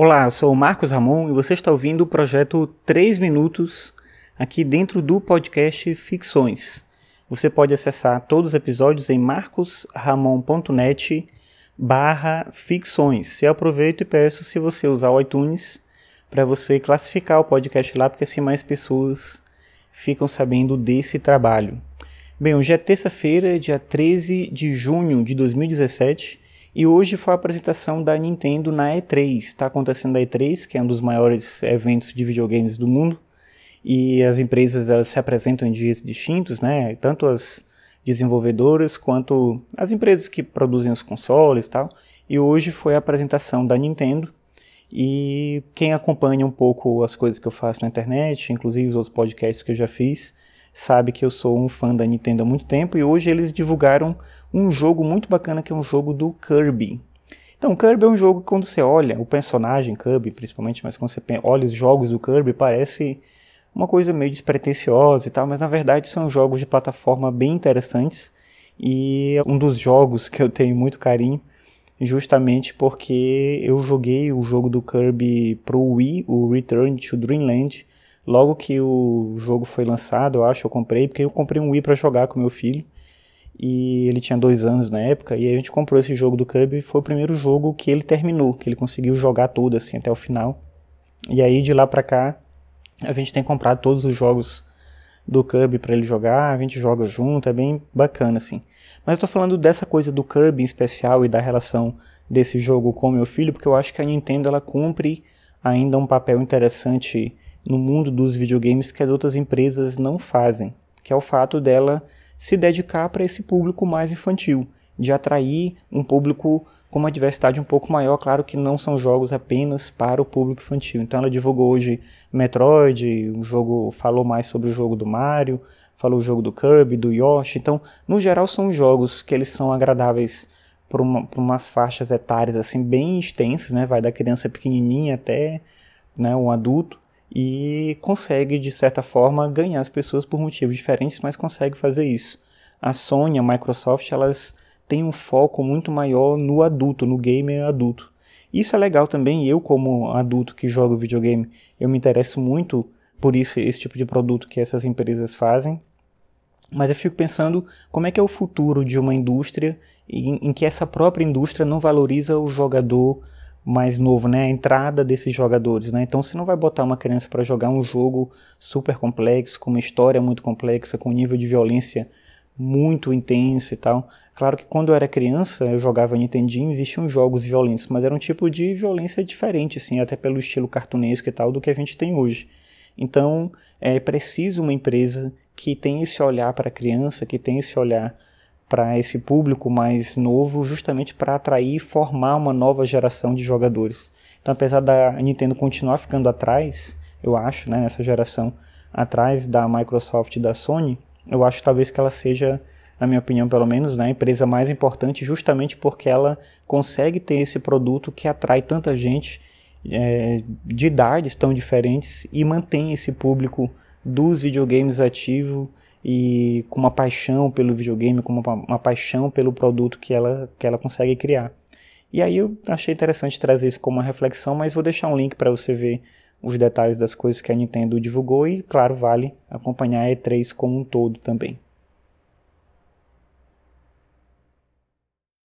Olá, eu sou o Marcos Ramon e você está ouvindo o projeto 3 Minutos aqui dentro do podcast Ficções. Você pode acessar todos os episódios em marcosramon.net barra ficções. Eu aproveito e peço se você usar o iTunes para você classificar o podcast lá, porque assim mais pessoas ficam sabendo desse trabalho. Bem, hoje é terça-feira, dia 13 de junho de 2017 e hoje foi a apresentação da Nintendo na E3. Está acontecendo a E3, que é um dos maiores eventos de videogames do mundo. E as empresas elas se apresentam em dias distintos, né? Tanto as desenvolvedoras quanto as empresas que produzem os consoles e tal. E hoje foi a apresentação da Nintendo. E quem acompanha um pouco as coisas que eu faço na internet, inclusive os outros podcasts que eu já fiz, sabe que eu sou um fã da Nintendo há muito tempo e hoje eles divulgaram um jogo muito bacana que é um jogo do Kirby. Então, Kirby é um jogo que quando você olha o personagem Kirby, principalmente, mas quando você olha os jogos do Kirby, parece uma coisa meio despretensiosa e tal, mas na verdade são jogos de plataforma bem interessantes e um dos jogos que eu tenho muito carinho, justamente porque eu joguei o jogo do Kirby pro Wii, o Return to Dreamland, logo que o jogo foi lançado, eu acho, eu comprei, porque eu comprei um Wii para jogar com meu filho e ele tinha dois anos na época, e a gente comprou esse jogo do Kirby e foi o primeiro jogo que ele terminou, que ele conseguiu jogar todo assim até o final. E aí de lá pra cá, a gente tem comprado todos os jogos do Kirby para ele jogar, a gente joga junto, é bem bacana assim. Mas eu tô falando dessa coisa do Kirby em especial e da relação desse jogo com meu filho, porque eu acho que a Nintendo ela cumpre ainda um papel interessante no mundo dos videogames que as outras empresas não fazem, que é o fato dela se dedicar para esse público mais infantil, de atrair um público com uma diversidade um pouco maior. Claro que não são jogos apenas para o público infantil. Então ela divulgou hoje Metroid, o jogo falou mais sobre o jogo do Mario, falou o jogo do Kirby, do Yoshi. Então, no geral, são jogos que eles são agradáveis para uma, umas faixas etárias assim bem extensas, né? Vai da criança pequenininha até né, um adulto e consegue, de certa forma, ganhar as pessoas por motivos diferentes, mas consegue fazer isso. A Sony, a Microsoft, elas têm um foco muito maior no adulto, no gamer adulto. Isso é legal também, eu como adulto que joga videogame, eu me interesso muito por isso, esse tipo de produto que essas empresas fazem. Mas eu fico pensando como é que é o futuro de uma indústria em, em que essa própria indústria não valoriza o jogador mais novo, né? A entrada desses jogadores, né? Então você não vai botar uma criança para jogar um jogo super complexo, com uma história muito complexa, com um nível de violência muito intenso e tal. Claro que quando eu era criança, eu jogava Nintendinho, existiam jogos violentos, mas era um tipo de violência diferente, assim, até pelo estilo cartunesco e tal, do que a gente tem hoje. Então, é preciso uma empresa que tenha esse olhar para a criança, que tenha esse olhar para esse público mais novo, justamente para atrair e formar uma nova geração de jogadores. Então, apesar da Nintendo continuar ficando atrás, eu acho, né, nessa geração, atrás da Microsoft e da Sony, eu acho talvez que ela seja, na minha opinião pelo menos, né, a empresa mais importante justamente porque ela consegue ter esse produto que atrai tanta gente é, de idades tão diferentes e mantém esse público dos videogames ativo e com uma paixão pelo videogame, com uma, uma paixão pelo produto que ela, que ela consegue criar. E aí eu achei interessante trazer isso como uma reflexão, mas vou deixar um link para você ver os detalhes das coisas que a Nintendo divulgou e, claro, vale acompanhar a E3 como um todo também.